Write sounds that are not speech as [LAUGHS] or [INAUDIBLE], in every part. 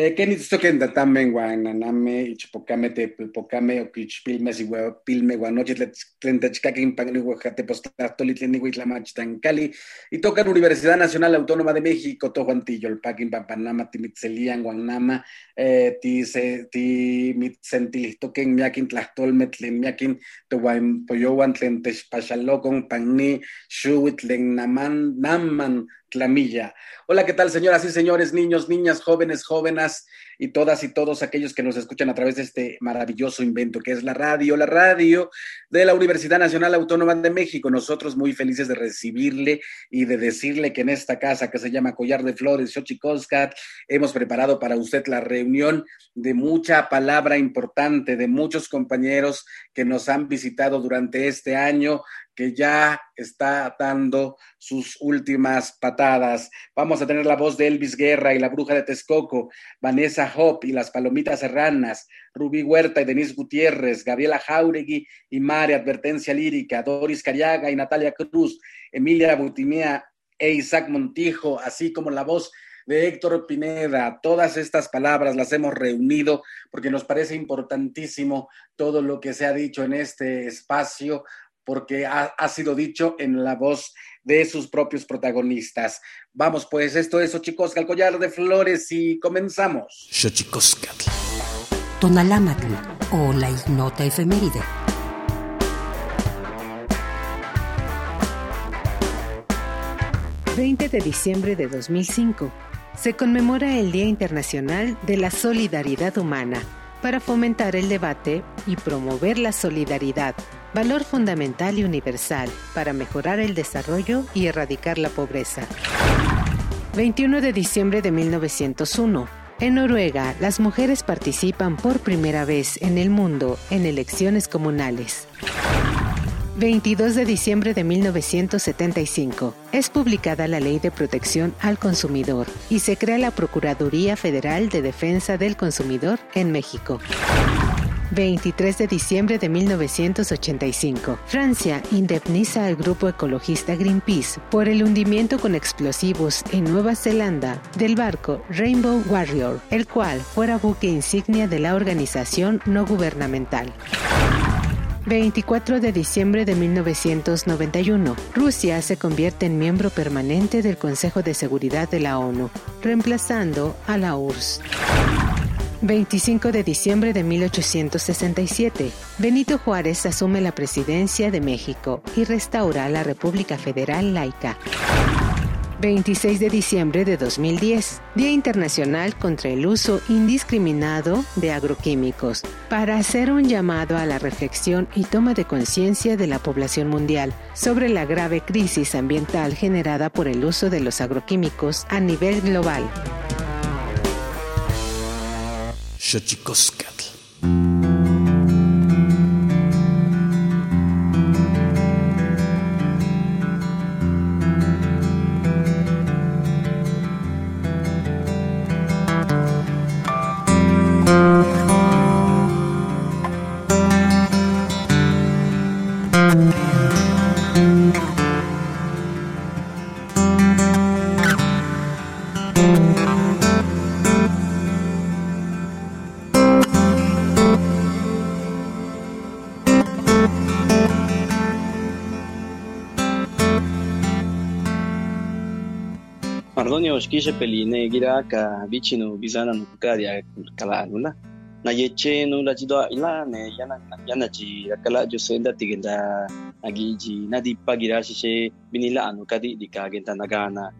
Eh, Kenny toquen también guananame y chupocame te pocame o quichpilme si pilme guanoche tlentachcaquin pagni guajate postastoli Cali y tocan Universidad Nacional Autónoma de México tojuantillo el paquin pampanama timitzelian guanama eh, ti se ti mitzentil toquen miakin tlachtolme tlen miakin toguan poyowan tlen techpachalocon pagni shuit tlen naman naman Clamilla. Hola, ¿qué tal, señoras y señores, niños, niñas, jóvenes, jóvenes y todas y todos aquellos que nos escuchan a través de este maravilloso invento que es la radio, la radio de la Universidad Nacional Autónoma de México. Nosotros muy felices de recibirle y de decirle que en esta casa que se llama Collar de Flores, Xochicoscat, hemos preparado para usted la reunión de mucha palabra importante, de muchos compañeros que nos han visitado durante este año, que ya está dando sus últimas patadas. Vamos a tener la voz de Elvis Guerra y la bruja de Texcoco, Vanessa Hop y las palomitas serranas, Rubí Huerta y Denise Gutiérrez, Gabriela Jauregui y Mare Advertencia Lírica, Doris Cariaga y Natalia Cruz, Emilia Butimea e Isaac Montijo, así como la voz de Héctor Pineda. Todas estas palabras las hemos reunido porque nos parece importantísimo todo lo que se ha dicho en este espacio porque ha, sido dicho en la voz de sus propios protagonistas. Vamos pues, esto es Xochicosca, el collar de flores y comenzamos. Xochicosca. Tonalámatl o la ignota efeméride. ...20 de diciembre de 2005... ...se conmemora el Día Internacional de la Solidaridad Humana... ...para fomentar el debate y promover la solidaridad valor fundamental y universal para mejorar el desarrollo y erradicar la pobreza. 21 de diciembre de 1901. En Noruega, las mujeres participan por primera vez en el mundo en elecciones comunales. 22 de diciembre de 1975. Es publicada la Ley de Protección al Consumidor y se crea la Procuraduría Federal de Defensa del Consumidor en México. 23 de diciembre de 1985. Francia indemniza al grupo ecologista Greenpeace por el hundimiento con explosivos en Nueva Zelanda del barco Rainbow Warrior, el cual fuera buque insignia de la organización no gubernamental. 24 de diciembre de 1991. Rusia se convierte en miembro permanente del Consejo de Seguridad de la ONU, reemplazando a la URSS. 25 de diciembre de 1867, Benito Juárez asume la presidencia de México y restaura la República Federal laica. 26 de diciembre de 2010, Día Internacional contra el Uso Indiscriminado de Agroquímicos, para hacer un llamado a la reflexión y toma de conciencia de la población mundial sobre la grave crisis ambiental generada por el uso de los agroquímicos a nivel global. Xochicoscatl. Oxquilla peline gira ka bichino bizana no kukaria kala nula na yeche no la jidwa ila ne yana yana ji kala jo senda tigenda agi ji na di pagira shishe binila anu kadi di ka genta nagana.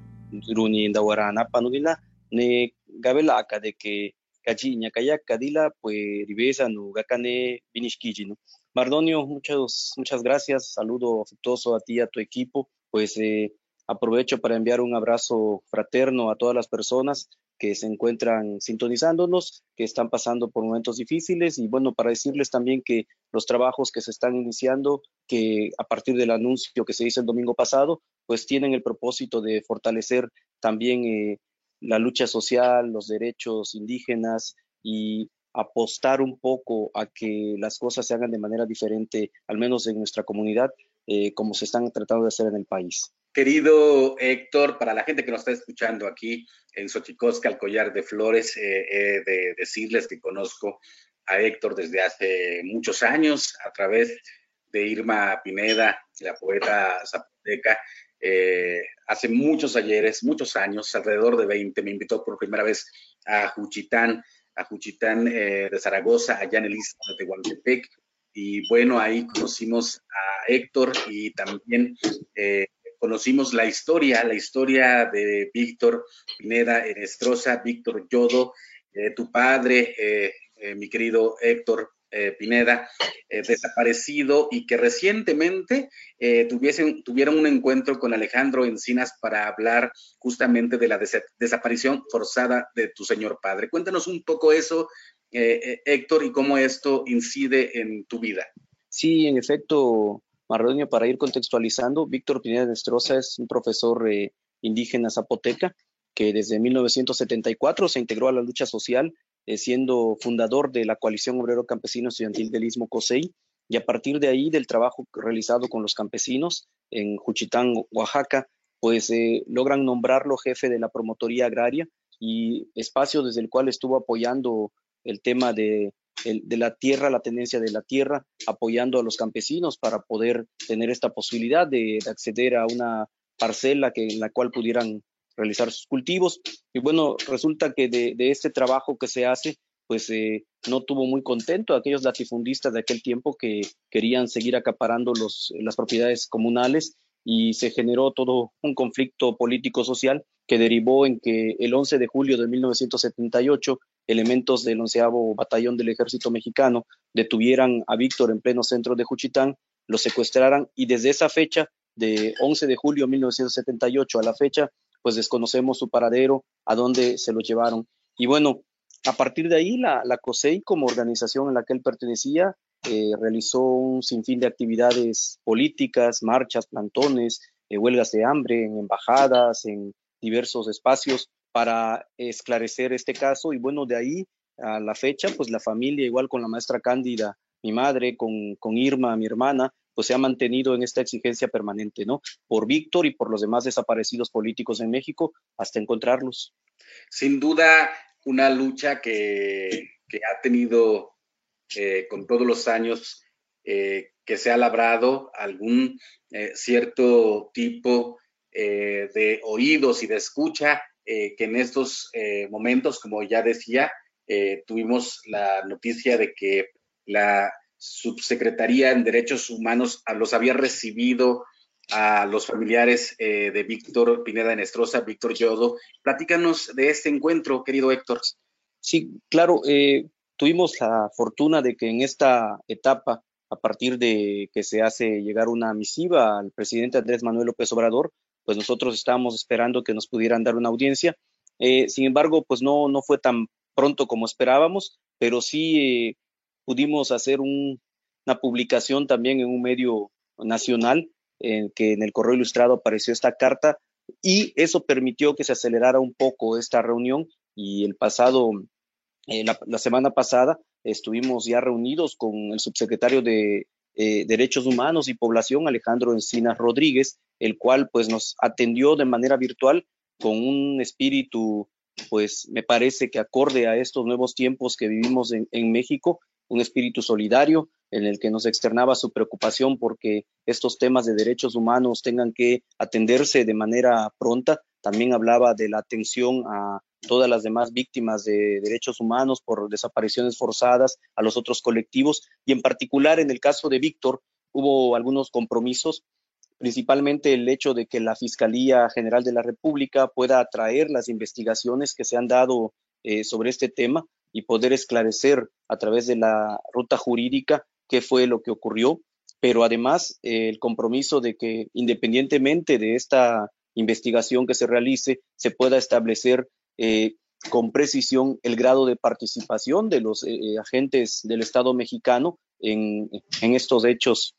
Runi nda warana panulila ne gabela akade que kaji nya kaya kadila pues ribesa no gakane binishkiji no. Mardonio muchas muchas gracias. Saludo afectuoso a ti a tu equipo. Pues eh, Aprovecho para enviar un abrazo fraterno a todas las personas que se encuentran sintonizándonos, que están pasando por momentos difíciles y bueno, para decirles también que los trabajos que se están iniciando, que a partir del anuncio que se hizo el domingo pasado, pues tienen el propósito de fortalecer también eh, la lucha social, los derechos indígenas y apostar un poco a que las cosas se hagan de manera diferente, al menos en nuestra comunidad, eh, como se están tratando de hacer en el país. Querido Héctor, para la gente que nos está escuchando aquí en Xochicosca, el collar de flores, eh, de decirles que conozco a Héctor desde hace muchos años a través de Irma Pineda, la poeta zapoteca. Eh, hace muchos ayeres, muchos años, alrededor de 20, me invitó por primera vez a Juchitán, a Juchitán eh, de Zaragoza, allá en el istmo de Tehuantepec. Y bueno, ahí conocimos a Héctor y también conocimos la historia, la historia de Víctor Pineda Enestrosa, Víctor Yodo, eh, tu padre, eh, eh, mi querido Héctor Pineda, desaparecido y que recientemente tuviesen, tuvieron un encuentro con Alejandro Encinas para hablar justamente de la desaparición forzada de tu señor padre. Cuéntanos un poco eso, Héctor, y cómo esto incide en tu vida. Sí, en efecto, Marronio, para ir contextualizando, Víctor Pineda Nestroza es un profesor eh, indígena zapoteca que desde 1974 se integró a la lucha social, eh, siendo fundador de la Coalición Obrero Campesino Estudiantil del Istmo COSEI, y a partir de ahí, del trabajo realizado con los campesinos en Juchitán, Oaxaca, pues eh, logran nombrarlo jefe de la promotoría agraria y espacio desde el cual estuvo apoyando el tema de de la tierra, la tenencia de la tierra, apoyando a los campesinos para poder tener esta posibilidad de, acceder a una parcela que, en la cual pudieran realizar sus cultivos. Y bueno, resulta que de, este trabajo que se hace, pues eh, no tuvo muy contento a aquellos latifundistas de aquel tiempo que querían seguir acaparando los, las propiedades comunales y se generó todo un conflicto político-social que derivó en que el 11 de julio de 1978 elementos del onceavo batallón del ejército mexicano detuvieran a Víctor en pleno centro de Juchitán, lo secuestraran y desde esa fecha, de 11 de julio de 1978 a la fecha, pues desconocemos su paradero, a dónde se lo llevaron. Y bueno, a partir de ahí, la, la COSEI, como organización en la que él pertenecía, eh, realizó un sinfín de actividades políticas, marchas, plantones, eh, huelgas de hambre en embajadas, en diversos espacios para esclarecer este caso y bueno, de ahí a la fecha, pues la familia, igual con la maestra Cándida, mi madre, con, con Irma, mi hermana, pues se ha mantenido en esta exigencia permanente, ¿no? Por Víctor y por los demás desaparecidos políticos en México hasta encontrarlos. Sin duda, una lucha que, que ha tenido eh, con todos los años eh, que se ha labrado algún eh, cierto tipo de oídos y de escucha eh, que en estos eh, momentos, como ya decía, eh, tuvimos la noticia de que la subsecretaría en Derechos Humanos los había recibido a los familiares de Víctor Pineda Nestroza, Víctor Yodo. Platícanos de este encuentro, querido Héctor. Sí, claro, tuvimos la fortuna de que en esta etapa, a partir de que se hace llegar una misiva al presidente Andrés Manuel López Obrador, pues nosotros estábamos esperando que nos pudieran dar una audiencia. Eh, sin embargo, pues no, no fue tan pronto como esperábamos, pero sí eh, pudimos hacer una publicación también en un medio nacional, en que en el correo ilustrado apareció esta carta y eso permitió que se acelerara un poco esta reunión y el pasado, eh, la, semana pasada, estuvimos ya reunidos con el subsecretario de Derechos Humanos y Población, Alejandro Encinas Rodríguez, el cual pues nos atendió de manera virtual con un espíritu pues me parece que acorde a estos nuevos tiempos que vivimos en, en México, un espíritu solidario en el que nos externaba su preocupación porque estos temas de derechos humanos tengan que atenderse de manera pronta. También hablaba de la atención a todas las demás víctimas de derechos humanos por desapariciones forzadas, a los otros colectivos. Y en particular en el caso de Víctor hubo algunos compromisos. Principalmente el hecho de que la Fiscalía General de la República pueda atraer las investigaciones que se han dado eh, sobre este tema y poder esclarecer a través de la ruta jurídica qué fue lo que ocurrió, pero además eh, el compromiso de que independientemente de esta investigación que se realice, se pueda establecer eh, con precisión el grado de participación de los eh, agentes del Estado mexicano en, en, estos hechos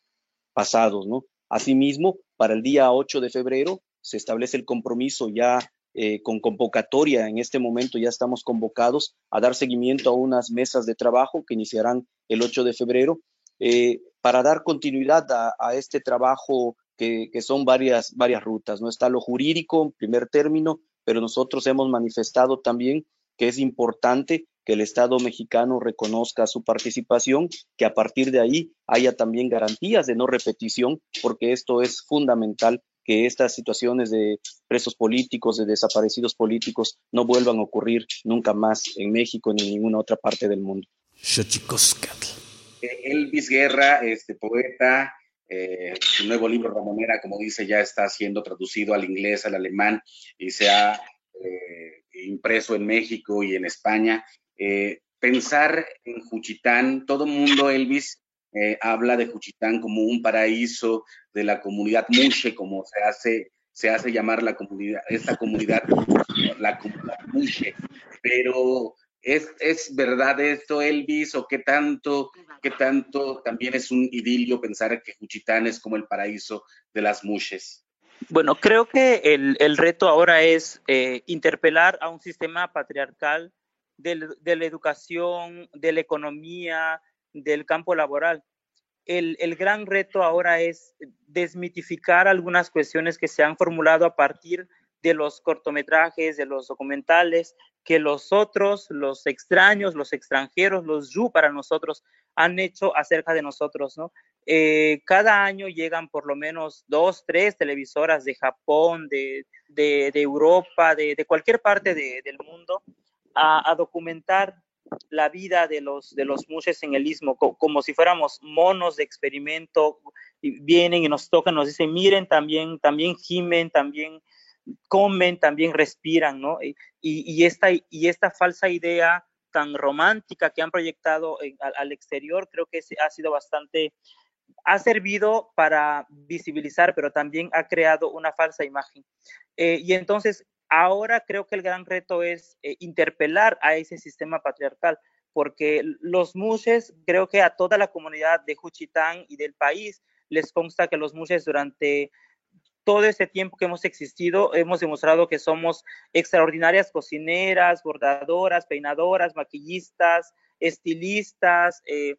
pasados. Asimismo, para el día 8 de febrero se establece el compromiso ya eh, con convocatoria. En este momento ya estamos convocados a dar seguimiento a unas mesas de trabajo que iniciarán el 8 de febrero eh, para dar continuidad a, este trabajo que, son varias, varias rutas. ¿no? Está lo jurídico en primer término, pero nosotros hemos manifestado también que es importante que el Estado mexicano reconozca su participación, que a partir de ahí haya también garantías de no repetición, porque esto es fundamental que estas situaciones de presos políticos, de desaparecidos políticos, no vuelvan a ocurrir nunca más en México ni en ninguna otra parte del mundo. Eh, Elvis Guerra, este poeta, eh, su nuevo libro Ramonera, como dice, ya está siendo traducido al inglés, al alemán y se ha eh, impreso en México y en España. pensar en Juchitán, todo mundo, Elvis, habla de Juchitán como un paraíso de la comunidad Mushe, como se hace, se hace llamar la comunidad, esta comunidad, la comunidad Mushe. Pero ¿Es, ¿Es, verdad esto, Elvis, o qué tanto, qué tanto también es un idilio pensar que Juchitán es como el paraíso de las mushes? Bueno, creo que el, el reto ahora es eh, interpelar a un sistema patriarcal de, la educación, de la economía, del campo laboral. El, el, gran reto ahora es desmitificar algunas cuestiones que se han formulado a partir de los cortometrajes, de los documentales, que los otros, los extraños, los extranjeros, los yu para nosotros han hecho acerca de nosotros, ¿no? Eh, cada año llegan por lo menos dos, tres televisoras de Japón, de, de, Europa, de, de, cualquier parte del mundo a, a, documentar la vida de los, de los mushes en el istmo, como si fuéramos monos de experimento, y vienen y nos tocan, nos dicen, miren, también, también gimen, también comen, también respiran, ¿no? Y, y, esta, y esta falsa idea tan romántica que han proyectado al, exterior, creo que ha sido bastante, ha servido para visibilizar, pero también ha creado una falsa imagen. Eh, y entonces, ahora creo que el gran reto es eh, interpelar a ese sistema patriarcal, porque los mushes, creo que a toda la comunidad de Juchitán y del país les consta que los mushes durante todo ese tiempo que hemos existido, hemos demostrado que somos extraordinarias cocineras, bordadoras, peinadoras, maquillistas, estilistas, eh,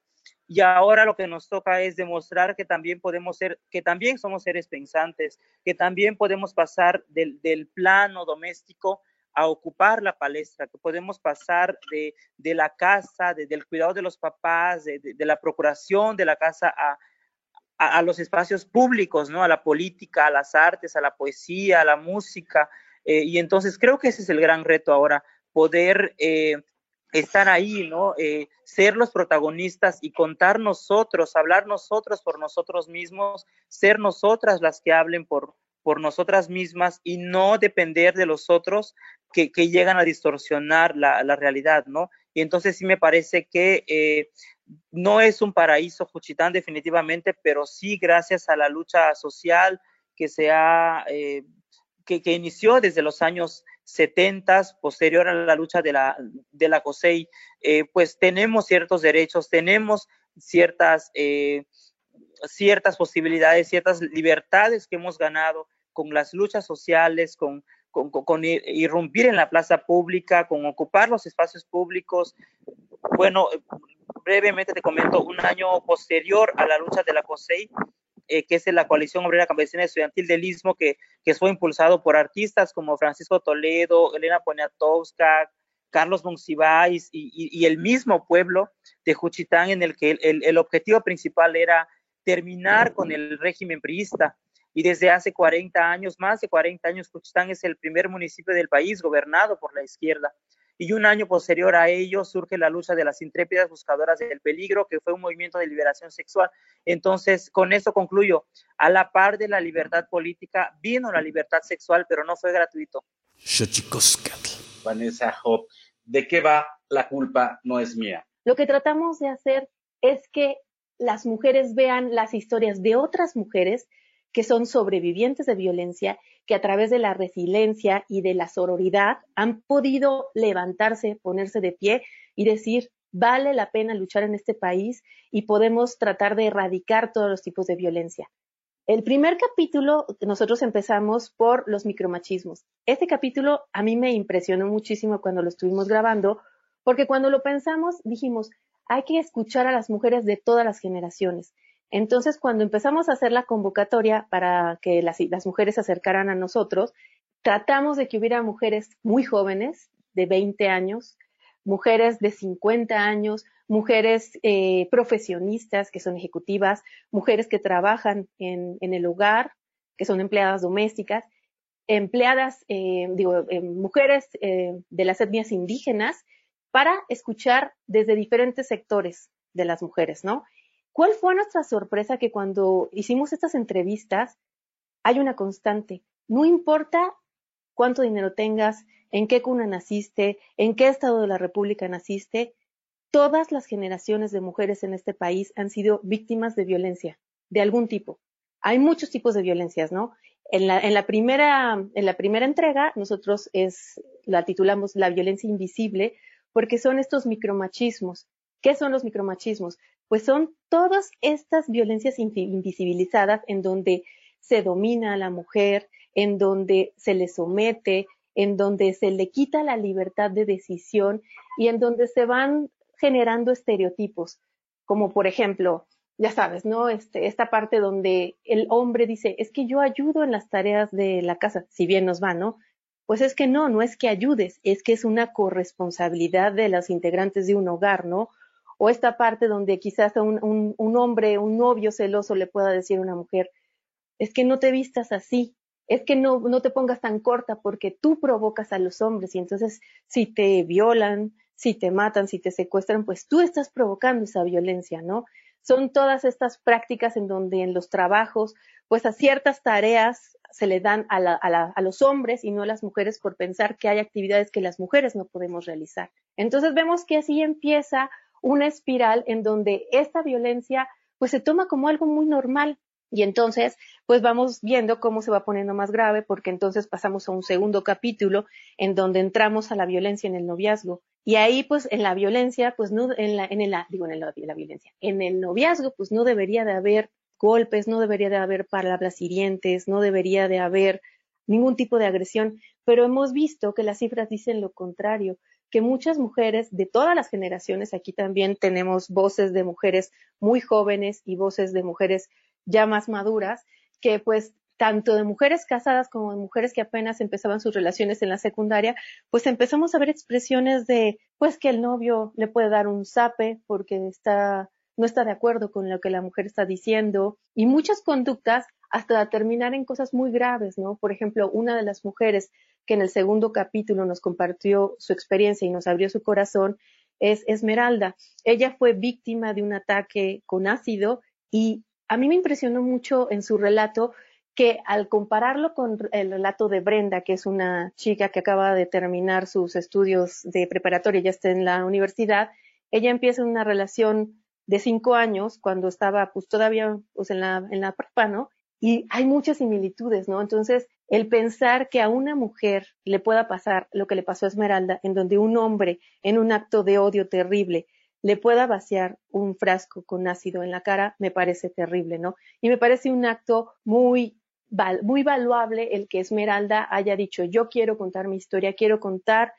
y ahora lo que nos toca es demostrar que también podemos ser, que también somos seres pensantes, que también podemos pasar del, del plano doméstico a ocupar la palestra, que podemos pasar de, de la casa, de, del cuidado de los papás, de, de, la procuración de la casa a, a, los espacios públicos, ¿no? A la política, a las artes, a la poesía, a la música. Eh, y entonces creo que ese es el gran reto ahora, poder eh, estar ahí, ¿no? Eh, ser los protagonistas y contar nosotros, hablar nosotros por nosotros mismos, ser nosotras las que hablen por, por nosotras mismas y no depender de los otros que, que llegan a distorsionar la, la, realidad, ¿no? Y entonces sí me parece que no es un paraíso Juchitán definitivamente, pero sí gracias a la lucha social que se ha, eh, que, que, inició desde los años 70, posterior a la lucha de la, de la COSEI, eh, pues tenemos ciertos derechos, tenemos ciertas, eh, ciertas posibilidades, ciertas libertades que hemos ganado con las luchas sociales, con, con, con, irrumpir en la plaza pública, con ocupar los espacios públicos. Bueno, brevemente te comento, un año posterior a la lucha de la COSEI, eh, que es la Coalición Obrera Campesina Estudiantil del Istmo, que, que fue impulsado por artistas como Francisco Toledo, Elena Poniatowska, Carlos Monsiváis y, y, el mismo pueblo de Juchitán, en el que el, el, objetivo principal era terminar con el régimen priista. Y desde hace 40 años, más de 40 años, Juchitán es el primer municipio del país gobernado por la izquierda y un año posterior a ello surge la lucha de las intrépidas buscadoras del peligro, que fue un movimiento de liberación sexual. Entonces, con eso concluyo, a la par de la libertad política vino la libertad sexual, pero no fue gratuito. Vanessa Hop, ¿de qué va la culpa no es mía? Lo que tratamos de hacer es que las mujeres vean las historias de otras mujeres que son sobrevivientes de violencia, que a través de la resiliencia y de la sororidad han podido levantarse, ponerse de pie y decir, vale la pena luchar en este país y podemos tratar de erradicar todos los tipos de violencia. El primer capítulo, nosotros empezamos por los micromachismos. Este capítulo a mí me impresionó muchísimo cuando lo estuvimos grabando, porque cuando lo pensamos dijimos, hay que escuchar a las mujeres de todas las generaciones. Entonces, cuando empezamos a hacer la convocatoria para que las, mujeres se acercaran a nosotros, tratamos de que hubiera mujeres muy jóvenes, de 20 años, mujeres de 50 años, mujeres eh, profesionistas que son ejecutivas, mujeres que trabajan en, el hogar, que son empleadas domésticas, empleadas, eh, digo, eh, mujeres de las etnias indígenas, para escuchar desde diferentes sectores de las mujeres, ¿no? ¿Cuál fue nuestra sorpresa que cuando hicimos estas entrevistas hay una constante? No importa cuánto dinero tengas, en qué cuna naciste, en qué estado de la República naciste, todas las generaciones de mujeres en este país han sido víctimas de violencia, de algún tipo. Hay muchos tipos de violencias, ¿no? En la, primera, en la primera entrega, nosotros la titulamos La violencia invisible, porque son estos micromachismos. ¿Qué son los micromachismos? Pues son todas estas violencias invisibilizadas en donde se domina a la mujer, en donde se le somete, en donde se le quita la libertad de decisión y en donde se van generando estereotipos, como por ejemplo, ya sabes, ¿no? Este, esta parte donde el hombre dice, es que yo ayudo en las tareas de la casa, si bien nos va, ¿no? Pues es que no, no es que ayudes, es que es una corresponsabilidad de los integrantes de un hogar, ¿no? O esta parte donde quizás un, un, un hombre, un novio celoso le pueda decir a una mujer, es que no te vistas así, es que no, no te pongas tan corta porque tú provocas a los hombres y entonces si te violan, si te matan, si te secuestran, pues tú estás provocando esa violencia, ¿no? Son todas estas prácticas en donde en los trabajos, pues a ciertas tareas se le dan a, la, a, la, a, los hombres y no a las mujeres por pensar que hay actividades que las mujeres no podemos realizar. Entonces vemos que así empieza una espiral en donde esta violencia pues se toma como algo muy normal, y entonces, pues vamos viendo cómo se va poniendo más grave, porque entonces pasamos a un segundo capítulo en donde entramos a la violencia en el noviazgo. Y ahí, pues, en la violencia, pues no, en la, en el, digo, en la violencia, en el noviazgo, pues no debería de haber golpes, no debería de haber palabras hirientes, no debería de haber ningún tipo de agresión, pero hemos visto que las cifras dicen lo contrario, que muchas mujeres de todas las generaciones, aquí también tenemos voces de mujeres muy jóvenes y voces de mujeres ya más maduras, que pues tanto de mujeres casadas como de mujeres que apenas empezaban sus relaciones en la secundaria, pues empezamos a ver expresiones de, pues que el novio le puede dar un zape porque está, no está de acuerdo con lo que la mujer está diciendo y muchas conductas hasta terminar en cosas muy graves, ¿no? Por ejemplo, una de las mujeres que en el segundo capítulo nos compartió su experiencia y nos abrió su corazón es Esmeralda. Ella fue víctima de un ataque con ácido y a mí me impresionó mucho en su relato que al compararlo con el relato de Brenda, que es una chica que acaba de terminar sus estudios de preparatoria, ya está en la universidad, ella empieza una relación de cinco años cuando estaba pues todavía pues, en la, en la ¿no? Y hay muchas similitudes, ¿no? Entonces, el pensar que a una mujer le pueda pasar lo que le pasó a Esmeralda, en donde un hombre, en un acto de odio terrible, le pueda vaciar un frasco con ácido en la cara, me parece terrible, ¿no? Y me parece un acto muy, muy valuable el que Esmeralda haya dicho, yo quiero contar mi historia, quiero contar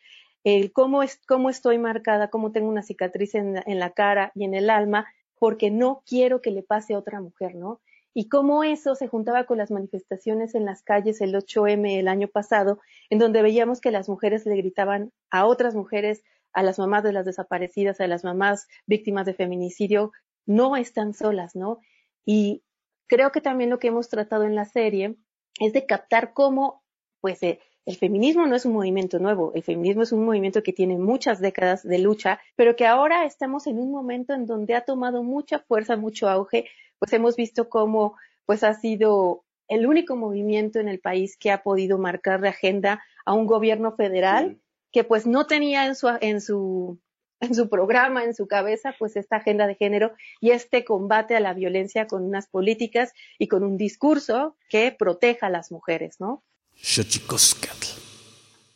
el cómo, es, cómo estoy marcada, cómo tengo una cicatriz en, en la cara y en el alma, porque no quiero que le pase a otra mujer, ¿no? Y cómo eso se juntaba con las manifestaciones en las calles el 8M el año pasado, en donde veíamos que las mujeres le gritaban a otras mujeres a las mamás de las desaparecidas, a las mamás víctimas de feminicidio, no están solas, ¿no? Y creo que también lo que hemos tratado en la serie es de captar cómo, pues, eh, el feminismo no es un movimiento nuevo, el feminismo es un movimiento que tiene muchas décadas de lucha, pero que ahora estamos en un momento en donde ha tomado mucha fuerza, mucho auge, pues hemos visto cómo, pues, ha sido el único movimiento en el país que ha podido marcar de agenda a un gobierno federal que pues no tenía en su, en su, en su programa, en su cabeza, pues esta agenda de género y este combate a la violencia con unas políticas y con un discurso que proteja a las mujeres, ¿no?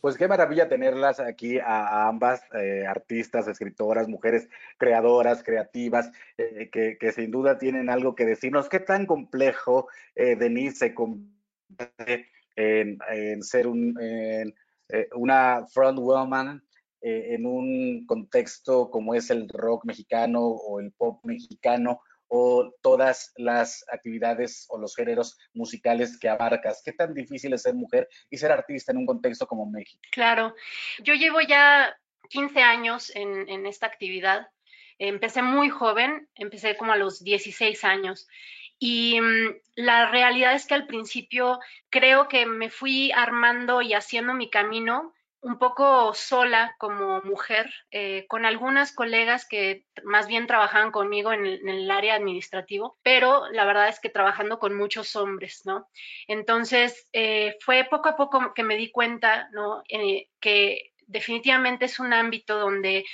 Pues qué maravilla tenerlas aquí a, ambas eh, artistas, escritoras, mujeres creadoras, creativas, eh, que, sin duda tienen algo que decirnos. ¿Qué tan complejo, eh, Denise, se convierte en, ser un, una front woman en un contexto como es el rock mexicano o el pop mexicano? O todas las actividades o los géneros musicales que abarcas? ¿Qué tan difícil es ser mujer y ser artista en un contexto como México? Claro, yo llevo ya 15 años en, en esta actividad. Empecé muy joven, empecé como a los 16 años. Y mm, la realidad es que al principio creo que me fui armando y haciendo mi camino un poco sola como mujer, eh, con algunas colegas que más bien trabajaban conmigo en el, área administrativo, pero la verdad es que trabajando con muchos hombres, ¿no? Entonces, eh, fue poco a poco que me di cuenta, ¿no? Eh, que definitivamente es un ámbito donde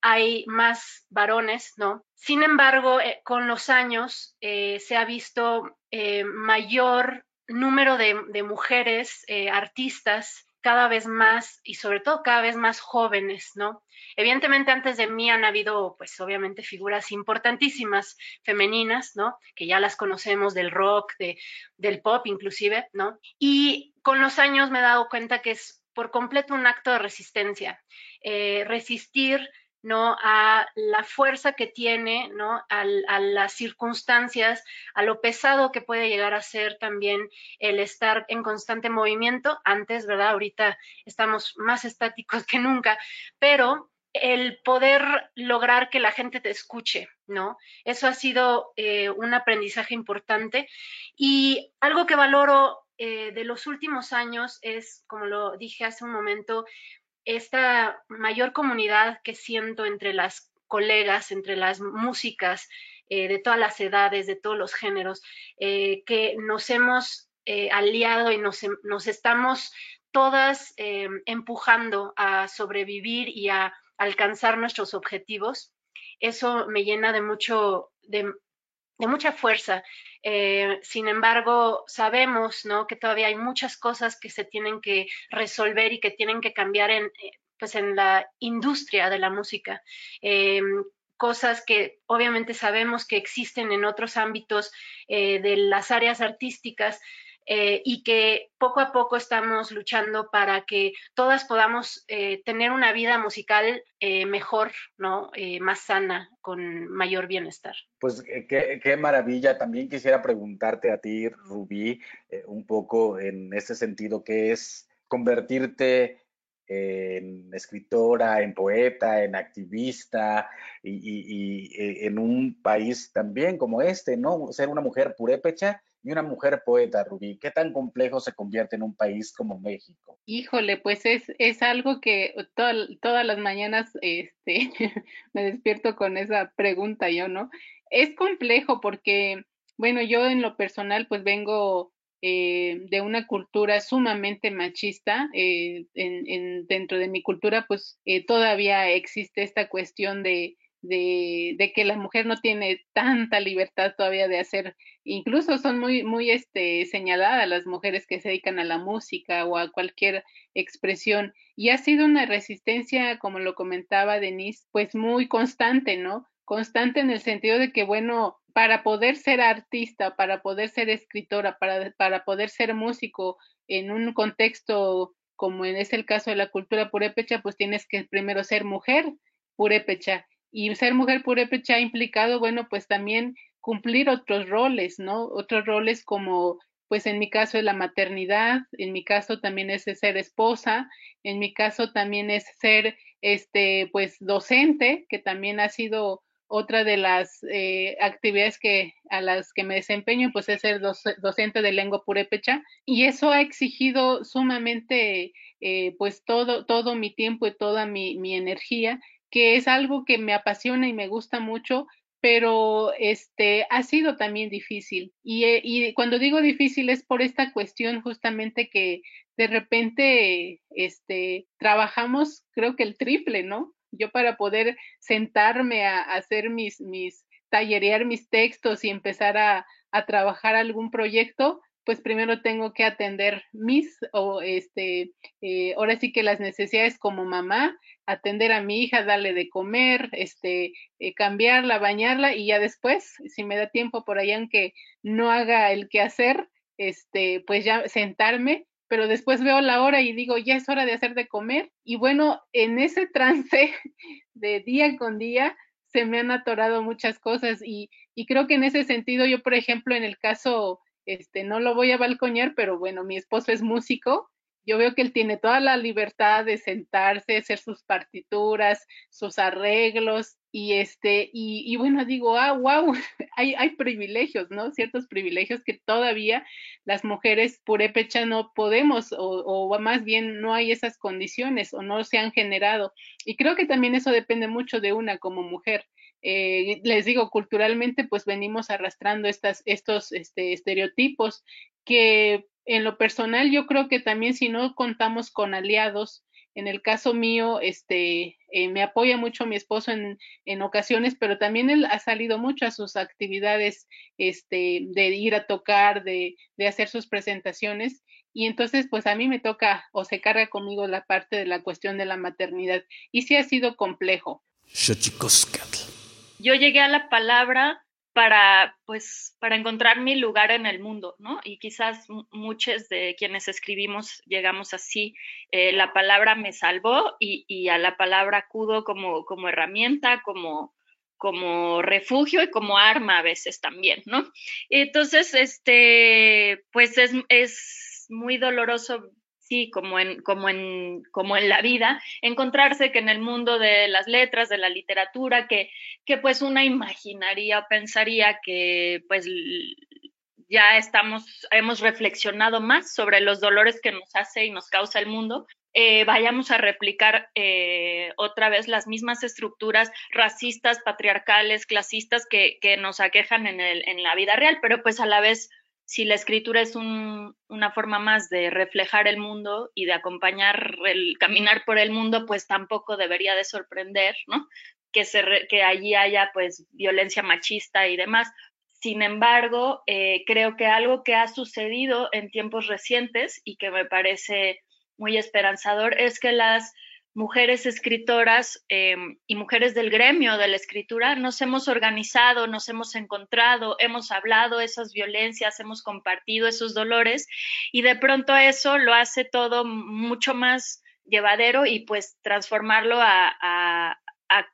hay más varones, ¿no? Sin embargo, con los años se ha visto mayor número de, de mujeres artistas cada vez más y sobre todo cada vez más jóvenes, ¿no? Evidentemente antes de mí han habido, pues obviamente figuras importantísimas femeninas, ¿no? Que ya las conocemos del rock, de, del pop inclusive, ¿no? Y con los años me he dado cuenta que es por completo un acto de resistencia, eh, resistir ¿no? A la fuerza que tiene, ¿no? A, las circunstancias, a lo pesado que puede llegar a ser también el estar en constante movimiento. Antes, ¿verdad? Ahorita estamos más estáticos [LAUGHS] que nunca, pero el poder lograr que la gente te escuche, ¿no? Eso ha sido eh, un aprendizaje importante y algo que valoro eh, de los últimos años es, como lo dije hace un momento, esta mayor comunidad que siento entre las colegas, entre las músicas eh, de todas las edades, de todos los géneros, eh, que nos hemos eh, aliado y nos, nos, estamos todas empujando a sobrevivir y a alcanzar nuestros objetivos. Eso me llena de mucho, de, de mucha fuerza. Eh, sin embargo, sabemos ¿no? que todavía hay muchas cosas que se tienen que resolver y que tienen que cambiar en, eh, pues en la industria de la música. Eh, cosas que obviamente sabemos que existen en otros ámbitos de las áreas artísticas, eh, y que poco a poco estamos luchando para que todas podamos eh, tener una vida musical eh, mejor, ¿no? más sana, con mayor bienestar. Pues qué, qué, maravilla. También quisiera preguntarte a ti, Rubí, un poco en ese sentido, ¿qué es convertirte en escritora, en poeta, en activista y, y, en un país también como este, ¿no? Ser una mujer purépecha y una mujer poeta, Rubí? ¿Qué tan complejo se convierte en un país como México? Híjole, pues es, es algo que todas las mañanas este, [LAUGHS] me despierto con esa pregunta yo, ¿no? Es complejo porque, bueno, yo en lo personal pues vengo eh, de una cultura sumamente machista. Eh, en, dentro de mi cultura pues eh, todavía existe esta cuestión de de, que la mujer no tiene tanta libertad todavía de hacer, incluso son muy, muy este, señaladas las mujeres que se dedican a la música o a cualquier expresión. Y ha sido una resistencia, como lo comentaba Denise, pues muy constante, ¿no? Constante en el sentido de que, bueno, para poder ser artista, para poder ser escritora, para, para poder ser músico en un contexto como es el caso de la cultura purépecha, pues tienes que primero ser mujer purépecha y ser mujer purépecha ha implicado, bueno, pues también cumplir otros roles, ¿no? Otros roles como, pues en mi caso es la maternidad, en mi caso también es ser esposa, en mi caso también es ser, este, pues docente, que también ha sido otra de las eh, actividades que a las que me desempeño, pues es ser docente de lengua purépecha, y eso ha exigido sumamente, eh, pues todo, todo mi tiempo y toda mi, mi energía, que es algo que me apasiona y me gusta mucho, pero este ha sido también difícil. Y, eh, y, cuando digo difícil es por esta cuestión justamente que de repente este, trabajamos, creo que el triple, ¿no? Yo para poder sentarme a, hacer mis, mis, tallerear mis textos y empezar a, a trabajar algún proyecto, pues primero tengo que atender mis, o este, eh, ahora sí que las necesidades como mamá, atender a mi hija, darle de comer, este, eh, cambiarla, bañarla y ya después, si me da tiempo por ahí, aunque no haga el que hacer, este, pues ya sentarme, pero después veo la hora y digo, ya es hora de hacer de comer. Y bueno, en ese trance [LAUGHS] de día con día, se me han atorado muchas cosas y, y creo que en ese sentido yo, por ejemplo, en el caso este, no lo voy a balcoñar, pero bueno, mi esposo es músico. Yo veo que él tiene toda la libertad de sentarse, hacer sus partituras, sus arreglos, y este, y, bueno, digo, ah, wow, [LAUGHS] hay, hay privilegios, ¿no? Ciertos privilegios que todavía las mujeres purépecha no podemos, o, o más bien no hay esas condiciones, o no se han generado. Y creo que también eso depende mucho de una como mujer. Eh, les digo, culturalmente pues venimos arrastrando estas, estos este, estereotipos que en lo personal yo creo que también si no contamos con aliados, en el caso mío, este, eh, me apoya mucho mi esposo en, en, ocasiones, pero también él ha salido mucho a sus actividades, este, de ir a tocar, de, hacer sus presentaciones. Y entonces, pues a mí me toca o se carga conmigo la parte de la cuestión de la maternidad. Y sí ha sido complejo yo llegué a la palabra para, pues, para encontrar mi lugar en el mundo, ¿no? Y quizás muchos de quienes escribimos llegamos así. Eh, la palabra me salvó y, y, a la palabra acudo como, como herramienta, como, como refugio y como arma a veces también, ¿no? Entonces, este, pues es, es muy doloroso sí, como en, como, en, como en la vida, encontrarse que en el mundo de las letras, de la literatura, que, que pues una imaginaría o pensaría que pues ya estamos, hemos reflexionado más sobre los dolores que nos hace y nos causa el mundo, eh, vayamos a replicar eh, otra vez las mismas estructuras racistas, patriarcales, clasistas que, que nos aquejan en, el, en la vida real, pero pues a la vez si la escritura es una forma más de reflejar el mundo y de acompañar el caminar por el mundo, pues tampoco debería de sorprender, ¿no? Que, se que allí haya pues violencia machista y demás. Sin embargo, eh, creo que algo que ha sucedido en tiempos recientes y que me parece muy esperanzador es que las mujeres escritoras em, y mujeres del gremio de la escritura nos hemos organizado, nos hemos encontrado, hemos hablado esas violencias, hemos compartido esos dolores y de pronto eso lo hace todo mucho más llevadero y pues transformarlo a,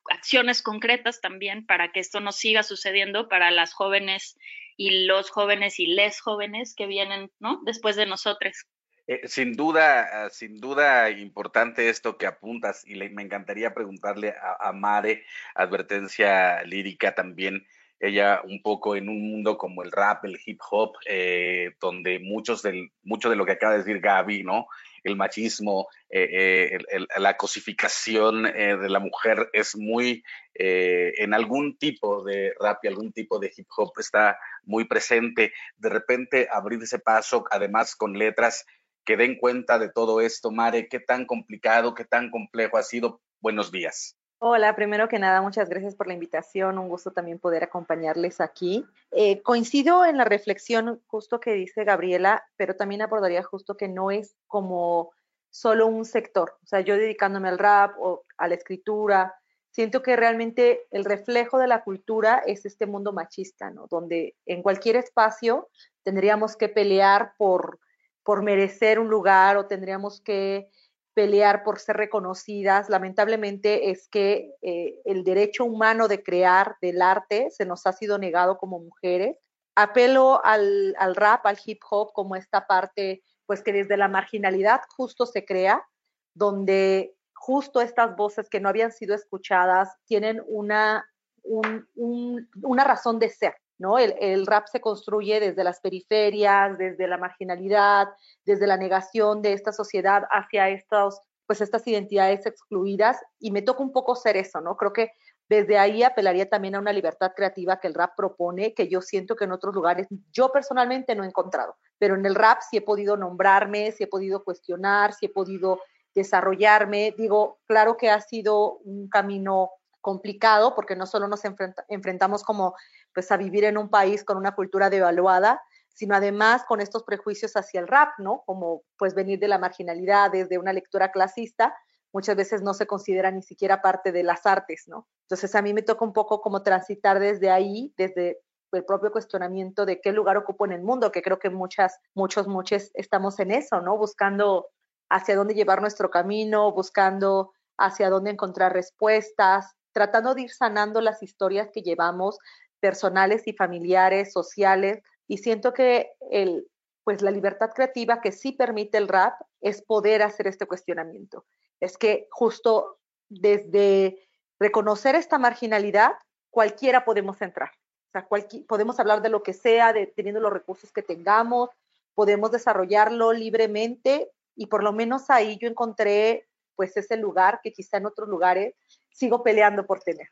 acciones concretas también para que esto no siga sucediendo para las jóvenes y los jóvenes y les jóvenes que vienen ¿no? después de nosotros. Eh, sin duda, ah, sin duda importante esto que apuntas y me encantaría preguntarle a, Mare, advertencia lírica también, ella un poco en un mundo como el rap, el hip hop, eh, donde muchos del, mucho de lo que acaba de decir Gaby, ¿no? El machismo, eh, la cosificación de la mujer es muy, en algún tipo de rap y algún tipo de hip hop está muy presente. De repente abrir ese paso, además con letras que den cuenta de todo esto. Mare, qué tan complicado, qué tan complejo ha sido. Buenos días. Hola, primero que nada, muchas gracias por la invitación. Un gusto también poder acompañarles aquí. Eh, coincido en la reflexión justo que dice Gabriela, pero también abordaría justo que no es como solo un sector. O sea, yo dedicándome al rap o a la escritura, siento que realmente el reflejo de la cultura es este mundo machista, ¿no? Donde en cualquier espacio tendríamos que pelear por por merecer un lugar o tendríamos que pelear por ser reconocidas. Lamentablemente es que eh, el derecho humano de crear del arte se nos ha sido negado como mujeres. Apelo al, al rap, al hip hop como esta parte, pues que desde la marginalidad justo se crea, donde justo estas voces que no habían sido escuchadas tienen una, una razón de ser. ¿No? El, rap se construye desde las periferias, desde la marginalidad, desde la negación de esta sociedad hacia estos, pues estas identidades excluidas y me toca un poco ser eso, ¿no? Creo que desde ahí apelaría también a una libertad creativa que el rap propone, que yo siento que en otros lugares yo personalmente no he encontrado, pero en el rap sí he podido nombrarme, sí he podido cuestionar, sí he podido desarrollarme. Digo, claro que ha sido un camino complicado porque no solo nos enfrentamos como pues a vivir en un país con una cultura devaluada, sino además con estos prejuicios hacia el rap, ¿no? Como pues venir de la marginalidad, desde una lectura clasista, muchas veces no se considera ni siquiera parte de las artes, ¿no? Entonces a mí me toca un poco como transitar desde ahí, desde el propio cuestionamiento de qué lugar ocupo en el mundo, que creo que muchas, muchos, muchos estamos en eso, ¿no? Buscando hacia dónde llevar nuestro camino, buscando hacia dónde encontrar respuestas, tratando de ir sanando las historias que llevamos personales y familiares, sociales, y siento que el, pues la libertad creativa que sí permite el rap es poder hacer este cuestionamiento. Es que justo desde reconocer esta marginalidad, cualquiera podemos entrar. O sea, podemos hablar de lo que sea, de, teniendo los recursos que tengamos, podemos desarrollarlo libremente y por lo menos ahí yo encontré pues ese lugar que quizá en otros lugares sigo peleando por tener.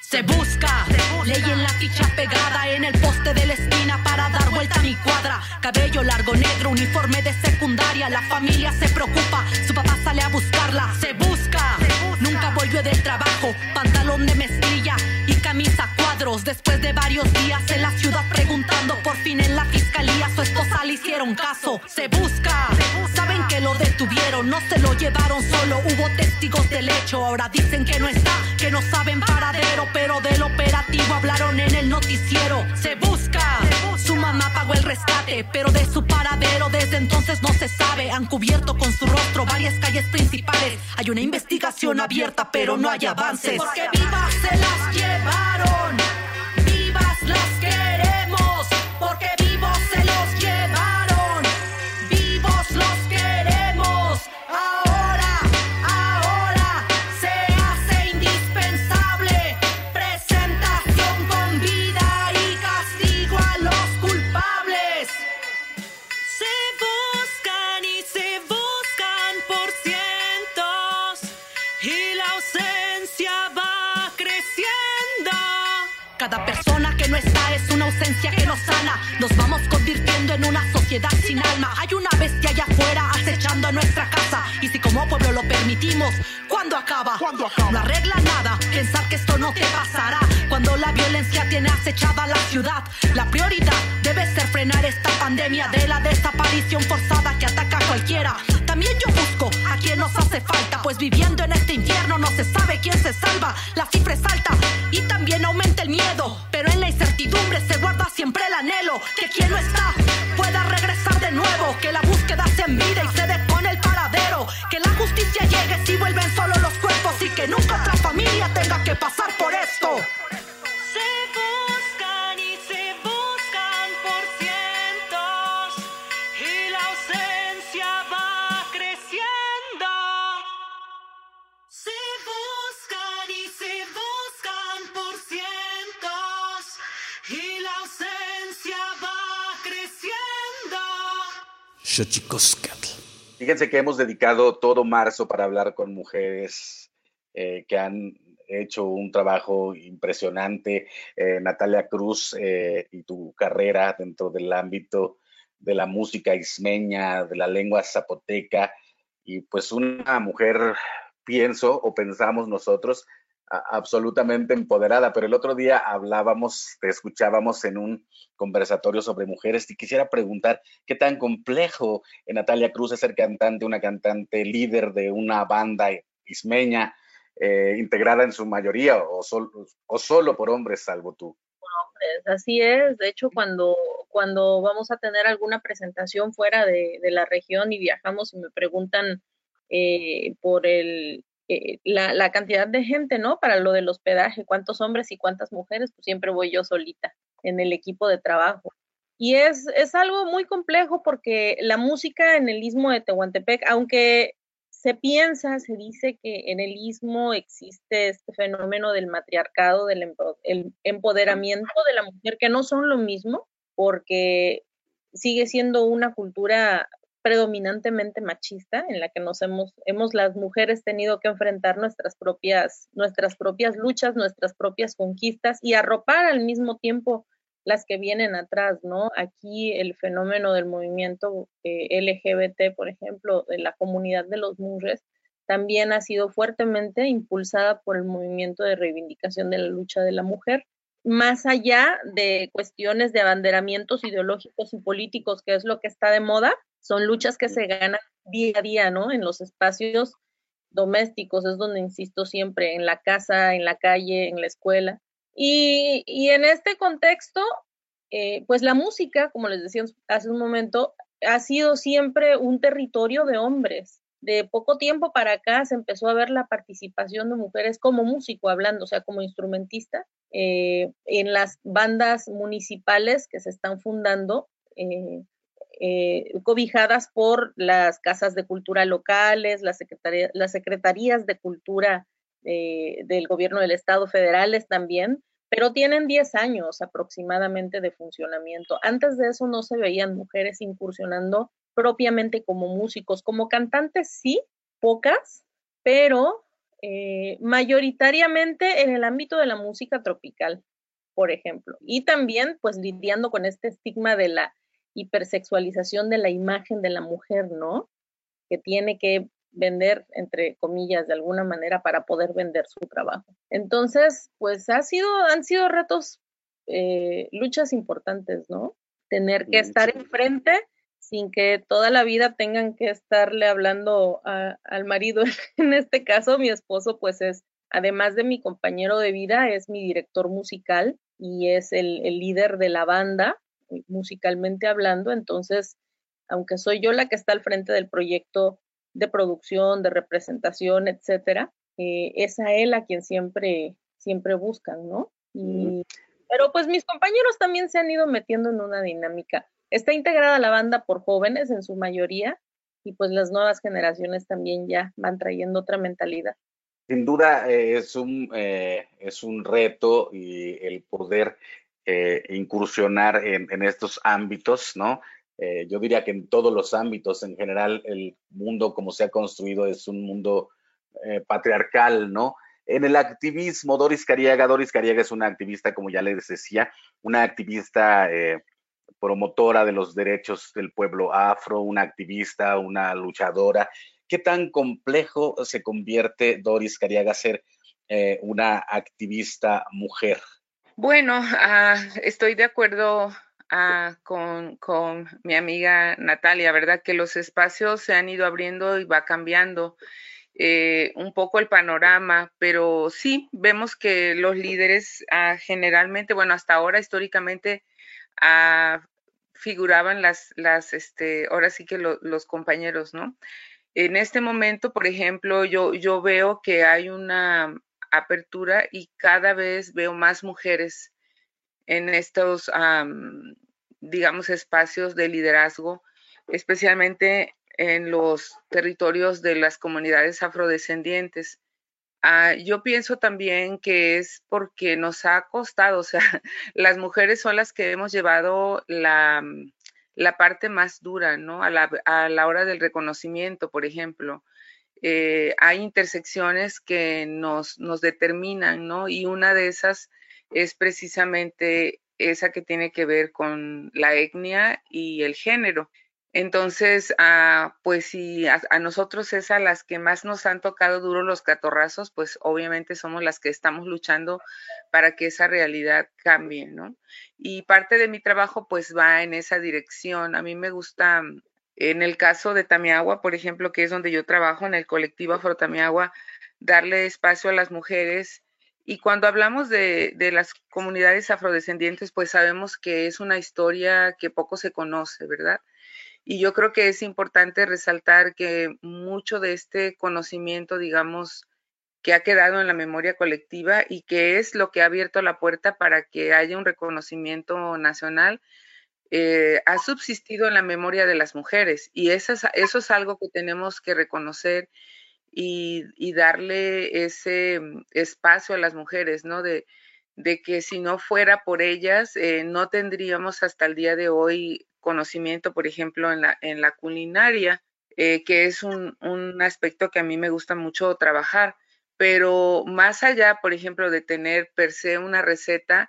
Se busca, ley en la ficha pegada en el poste de la esquina para dar vuelta a mi cuadra. Cabello largo, negro, uniforme de secundaria. La familia se preocupa, su papá sale a buscarla. Se busca, nunca volvió del trabajo. Y Después de varios días en la ciudad preguntando, por fin en la fiscalía su esposa le hicieron caso. Se busca, saben que lo detuvieron, no se lo llevaron solo. Hubo testigos del hecho, ahora dicen que no está, que no saben paradero pero del operativo hablaron en el noticiero. Se busca, su mamá pagó el rescate, pero de su paradero desde entonces no se sabe. Han cubierto con su rostro varias calles principales. Hay una investigación abierta, pero no hay avances. Porque vivas se las llevaron, nos vamos convirtiendo en una sociedad sin alma. Hay una bestia allá afuera acechando a nuestra casa. Y si como pueblo lo permitimos, ¿cuándo acaba? No arregla nada. Pensar que esto no te pasará. Cuando la violencia tiene acechada la ciudad, la prioridad debe ser frenar esta pandemia de la desaparición forzada que ataca a cualquiera. También yo busco a quien nos hace falta, pues viviendo en este infierno no se sabe quién se salva. La cifra es alta y también aumenta el miedo, pero en la incertidumbre se guarda siempre el anhelo que quien no está pueda regresar de nuevo, que la búsqueda se envide y se que la justicia llegue si vuelven solo los cuerpos y que nunca otra familia tenga que pasar por esto. Se Fíjense que hemos dedicado todo marzo para hablar con mujeres eh, que han hecho un trabajo impresionante. Eh, Natalia Cruz eh, y tu carrera dentro del ámbito de la música ismeña, de la lengua zapoteca, y pues una mujer, pienso o pensamos nosotros, absolutamente empoderada. Pero el otro día hablábamos, te escuchábamos en un conversatorio sobre mujeres y quisiera preguntar qué tan complejo en Natalia Cruz es ser cantante, una cantante líder de una banda ismeña, eh, integrada en su mayoría o, sol- o solo por hombres, salvo tú. hombres, así es. De hecho, cuando, cuando vamos a tener alguna presentación fuera de, de la región y viajamos y me preguntan eh, por el, eh, la, cantidad de gente, ¿no? Para lo del hospedaje, cuántos hombres y cuántas mujeres, pues siempre voy yo solita en el equipo de trabajo. Y es, es algo muy complejo porque la música en el istmo de Tehuantepec, aunque se piensa, se dice que en el istmo existe este fenómeno del matriarcado, del empo- el empoderamiento de la mujer, que no son lo mismo. porque sigue siendo una cultura predominantemente machista en la que nos hemos, hemos las mujeres tenido que enfrentar nuestras propias, nuestras propias luchas, nuestras propias conquistas y arropar al mismo tiempo las que vienen atrás, ¿no? Aquí el fenómeno del movimiento eh, LGBT, por ejemplo, de la comunidad de los murres, también ha sido fuertemente impulsada por el movimiento de reivindicación de la lucha de la mujer, más allá de cuestiones de abanderamientos ideológicos y políticos, que es lo que está de moda, son luchas que se ganan día a día, ¿no? En los espacios domésticos, es donde insisto siempre, en la casa, en la calle, en la escuela. Y, y en este contexto, eh, pues la música, como les decía hace un momento, ha sido siempre un territorio de hombres. De poco tiempo para acá se empezó a ver la participación de mujeres como músico hablando, o sea, como instrumentista, eh, en las bandas municipales que se están fundando, eh, cobijadas por las casas de cultura locales, las, secretarías de cultura del gobierno del estado federales también, pero tienen 10 años aproximadamente de funcionamiento. Antes de eso no se veían mujeres incursionando propiamente como músicos, como cantantes sí, pocas, pero eh, mayoritariamente en el ámbito de la música tropical, por ejemplo, y también pues lidiando con este estigma de la hipersexualización de la imagen de la mujer, ¿no? Que tiene que vender, entre comillas, de alguna manera para poder vender su trabajo. Entonces, pues ha sido, han sido retos, eh, luchas importantes, ¿no? Tener que estar enfrente sin que toda la vida tengan que estarle hablando al marido. [LAUGHS] En este caso, mi esposo, pues es, además de mi compañero de vida, es mi director musical y es el, el líder de la banda, musicalmente hablando. Entonces, aunque soy yo la que está al frente del proyecto de producción, de representación, etcétera, eh, es a él a quien siempre, siempre buscan, ¿no? Pero pues mis compañeros también se han ido metiendo en una dinámica. Está integrada la banda por jóvenes en su mayoría y pues las nuevas generaciones también ya van trayendo otra mentalidad. Sin duda eh, es, un, eh, es un reto y el poder incursionar en, estos ámbitos, ¿no? Eh, yo diría que en todos los ámbitos, en general, el mundo como se ha construido es un mundo eh, patriarcal, ¿no? En el activismo, Doris Cariaga, Doris Cariaga es una activista, como ya les decía, una activista eh, promotora de los derechos del pueblo afro, una activista, una luchadora. ¿Qué tan complejo se convierte Doris Cariaga ser una activista mujer? Bueno, ah, estoy de acuerdo con, con, mi amiga Natalia, ¿verdad? Que los espacios se han ido abriendo y va cambiando eh, un poco el panorama, pero sí vemos que los líderes ah, generalmente, bueno, hasta ahora históricamente ah, figuraban las, las, este, ahora sí que los compañeros, ¿no? En este momento, por ejemplo, yo, yo veo que hay una apertura y cada vez veo más mujeres en estos, digamos, espacios de liderazgo, especialmente en los territorios de las comunidades afrodescendientes. Ah, yo pienso también que es porque nos ha costado, o sea, [LAUGHS] las mujeres son las que hemos llevado la, la parte más dura, ¿no? A la, a la, hora del reconocimiento, por ejemplo. Eh, hay intersecciones que nos, nos determinan, ¿no? Y una de esas es precisamente esa que tiene que ver con la etnia y el género. Entonces, ah, pues si a, nosotros es a las que más nos han tocado duro los catorrazos, pues obviamente somos las que estamos luchando para que esa realidad cambie, ¿no? Y parte de mi trabajo pues va en esa dirección. A mí me gusta, en el caso de Tamiagua, por ejemplo, que es donde yo trabajo en el colectivo Afro Tamiagua, darle espacio a las mujeres y cuando hablamos de, las comunidades afrodescendientes, pues sabemos que es una historia que poco se conoce, ¿verdad? Y yo creo que es importante resaltar que mucho de este conocimiento, digamos, que ha quedado en la memoria colectiva y que es lo que ha abierto la puerta para que haya un reconocimiento nacional, eh, ha subsistido en la memoria de las mujeres. Y eso es algo que tenemos que reconocer y, darle ese espacio a las mujeres, ¿no? De, que si no fuera por ellas, eh, no tendríamos hasta el día de hoy conocimiento, por ejemplo, en la, en la culinaria, eh, que es un, un aspecto que a mí me gusta mucho trabajar. Pero más allá, por ejemplo, de tener per se una receta,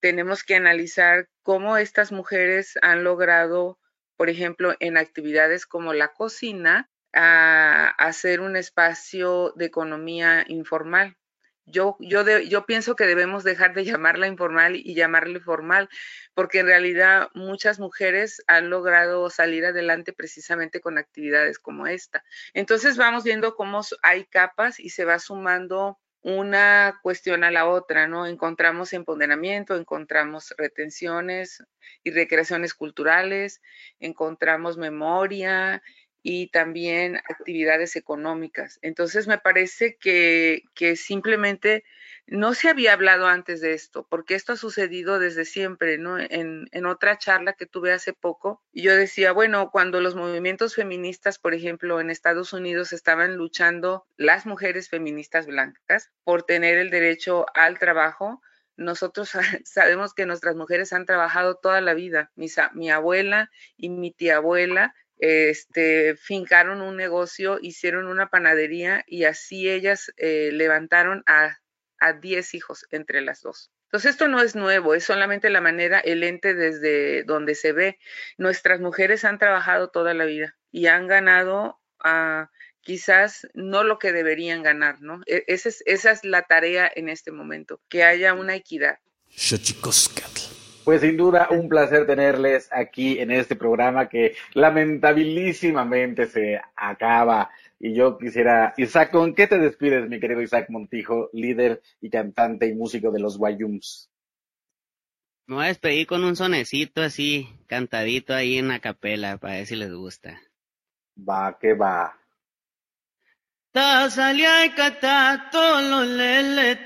tenemos que analizar cómo estas mujeres han logrado, por ejemplo, en actividades como la cocina, a hacer un espacio de economía informal. Yo, yo, yo pienso que debemos dejar de [LAUGHS] llamarla informal y llamarle formal, porque en realidad muchas mujeres han logrado salir adelante precisamente con actividades como esta. Entonces vamos viendo cómo hay capas y se va sumando una cuestión a la otra, ¿no? Encontramos empoderamiento, encontramos retenciones y recreaciones culturales, encontramos memoria, y también actividades económicas. Entonces me parece que, que, simplemente no se había hablado antes de esto, porque esto ha sucedido desde siempre, ¿no? En, en otra charla que tuve hace poco, yo decía, bueno, cuando los movimientos feministas, por ejemplo, en Estados Unidos estaban luchando las mujeres feministas blancas por tener el derecho al trabajo, nosotros [LAUGHS] sabemos que nuestras mujeres han trabajado toda la vida. Mi, mi abuela y mi tía abuela este, fincaron un negocio, hicieron una panadería y así ellas eh, levantaron a, a 10 hijos entre las dos. Entonces esto no es nuevo, es solamente la manera, el ente desde donde se ve. Nuestras mujeres han trabajado toda la vida y han ganado a quizás no lo que deberían ganar, ¿no? E, esa es, esa es la tarea en este momento, que haya una equidad. Pues sin duda un placer tenerles aquí en este programa que lamentabilísimamente se acaba. Y yo quisiera, Isaac, ¿con qué te despides, mi querido Isaac Montijo, líder y cantante y músico de los Guayums? Me voy a despedir con un sonecito así, cantadito ahí en la capela, para ver si les gusta. Va, que va. Tazalia kata tolo lele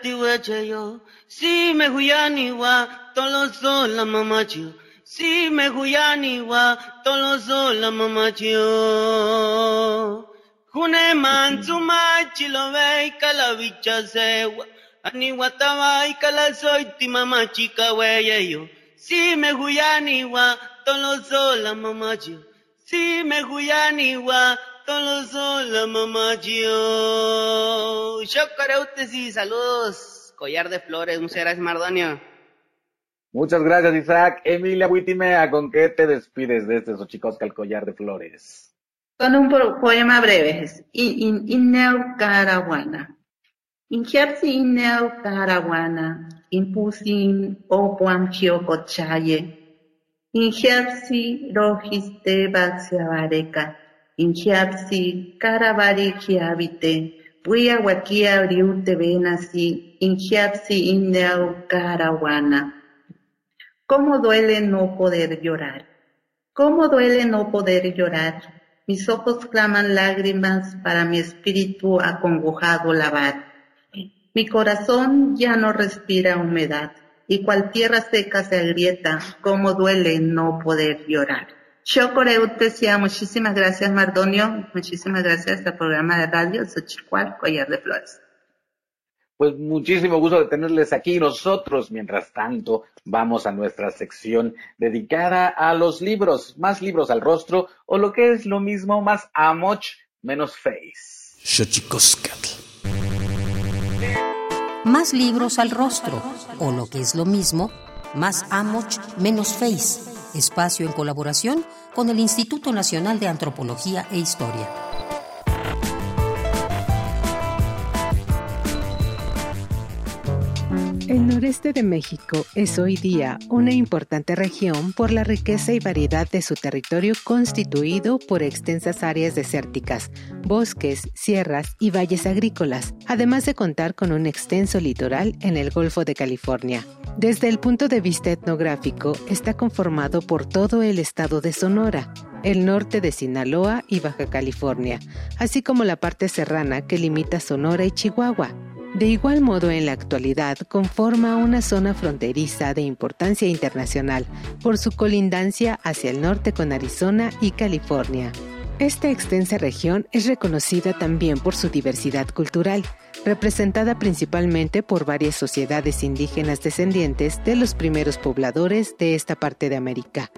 tiwecheyo. Si me huyani wa tolo sola mamachio. Si me huyani wa tolo sola mamachio. Kune manzuma chilo vei kalavicha sewa. Ani watawai kala soiti mamachika weyeyo. Si me huyani wa tolo sola mamachio. Si me huyani wa Tolo sola, mamá yo. y saludos. Collar de flores, muchas gracias, Mardonio. Muchas gracias, Isaac. Emilia Huitimea, ¿con qué te despides de este Xochicosca, el collar de flores? Con un poema breve. Inneo Caraguana. Injersi inneo Caraguana. Impusin opuam chiocochaye. Injersi rojiste baxiabareca. Inchiapsi, Karabari Kiabite, Puya Wakia Briute Benasi, Inchiapsi Indeau Karawana. ¿Cómo duele no poder llorar? ¿Cómo duele no poder llorar? Mis ojos claman lágrimas para mi espíritu acongojado lavar. Mi corazón ya no respira humedad y cual tierra seca se agrieta, cómo duele no poder llorar. Yo decía muchísimas gracias Mardonio, muchísimas gracias al programa de radio Xochicual, Collar de Flores. Pues muchísimo gusto de tenerles aquí. Nosotros, mientras tanto, vamos a nuestra sección dedicada a los libros, más libros al rostro, o lo que es lo mismo, más amoch, menos face. Más libros al rostro, o lo que es lo mismo, más amoch, menos face espacio en colaboración con el Instituto Nacional de Antropología e Historia. El noreste de México es hoy día una importante región por la riqueza y variedad de su territorio constituido por extensas áreas desérticas, bosques, sierras y valles agrícolas, además de contar con un extenso litoral en el Golfo de California. Desde el punto de vista etnográfico, está conformado por todo el estado de Sonora, el norte de Sinaloa y Baja California, así como la parte serrana que limita Sonora y Chihuahua. De igual modo, en la actualidad, conforma una zona fronteriza de importancia internacional por su colindancia hacia el norte con Arizona y California. Esta extensa región es reconocida también por su diversidad cultural, representada principalmente por varias sociedades indígenas descendientes de los primeros pobladores de esta parte de América.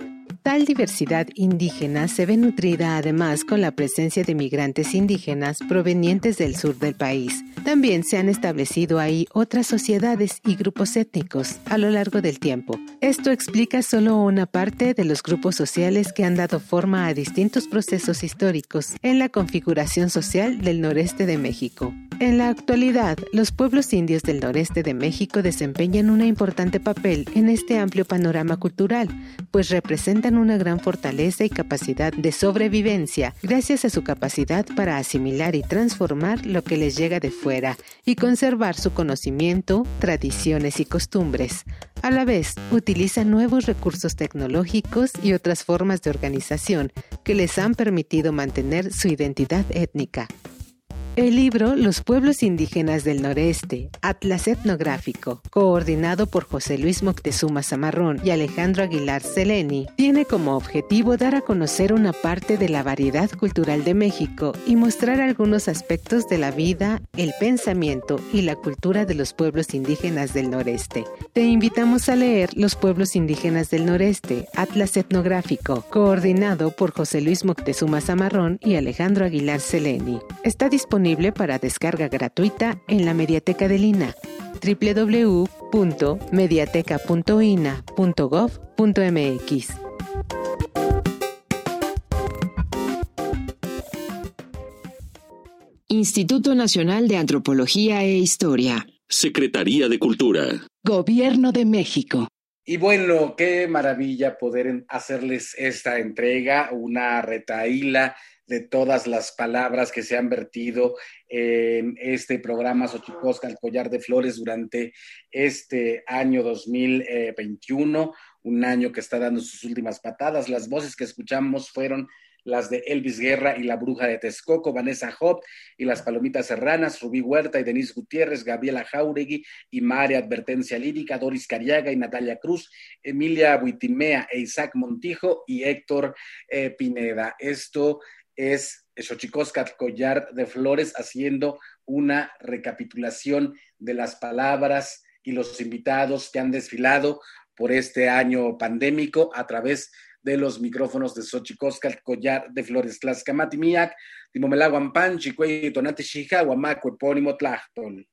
Tal diversidad indígena se ve nutrida además con la presencia de migrantes indígenas provenientes del sur del país. También se han establecido ahí otras sociedades y grupos étnicos a lo largo del tiempo. Esto explica solo una parte de los grupos sociales que han dado forma a distintos procesos históricos en la configuración social del noreste de México. En la actualidad, los pueblos indios del noreste de México desempeñan un importante papel en este amplio panorama cultural, pues representan una gran fortaleza y capacidad de sobrevivencia gracias a su capacidad para asimilar y transformar lo que les llega de fuera y conservar su conocimiento, tradiciones y costumbres. A la vez, utilizan nuevos recursos tecnológicos y otras formas de organización que les han permitido mantener su identidad étnica. El libro Los pueblos indígenas del noreste, Atlas etnográfico, coordinado por José Luis Moctezuma Zamarrón y Alejandro Aguilar Seleni, tiene como objetivo dar a conocer una parte de la variedad cultural de México y mostrar algunos aspectos de la vida, el pensamiento y la cultura de los pueblos indígenas del noreste. Te invitamos a leer Los pueblos indígenas del noreste, Atlas etnográfico, coordinado por José Luis Moctezuma Zamarrón y Alejandro Aguilar Seleni. Está disponible para descarga gratuita en la Mediateca del INA www.mediateca.ina.gov.mx. Instituto Nacional de Antropología e Historia. Secretaría de Cultura. Gobierno de México. Y bueno, qué maravilla poder hacerles esta entrega, una retaíla de todas las palabras que se han vertido en este programa Xochicosca, el collar de flores durante este año 2021, un año que está dando sus últimas patadas. Las voces que escuchamos fueron las de Elvis Guerra y la Bruja de Texcoco, Vanessa Hop y las Palomitas Serranas, Rubí Huerta y Denise Gutiérrez, Gabriela Jauregui y María Advertencia Lírica, Doris Cariaga y Natalia Cruz, Emilia Buitimea e Isaac Montijo y Héctor eh, Pineda. Esto es Xochicoscat Collar de Flores haciendo una recapitulación de las palabras y los invitados que han desfilado por este año pandémico a través de los micrófonos de Xochicoscat Collar de Flores. Tlaxcamati Miak, Timomelaguan Panchi, Tonate Shija, Huamaco, Epónimo Tlachtol.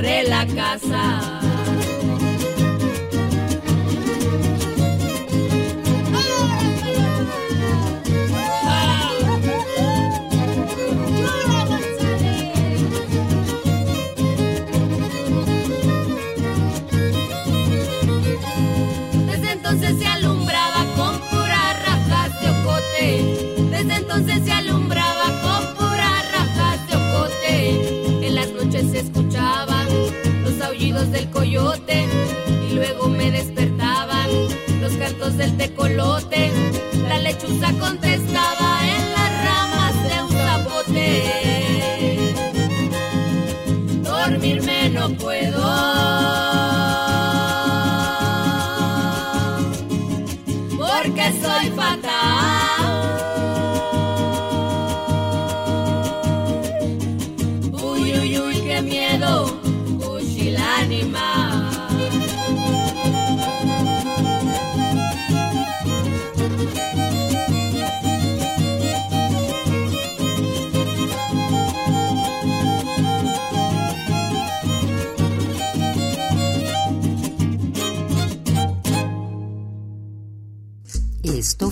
barre la casa. coyote y luego me despertaban los cantos del tecolote. La lechuza contestaba, ¿eh?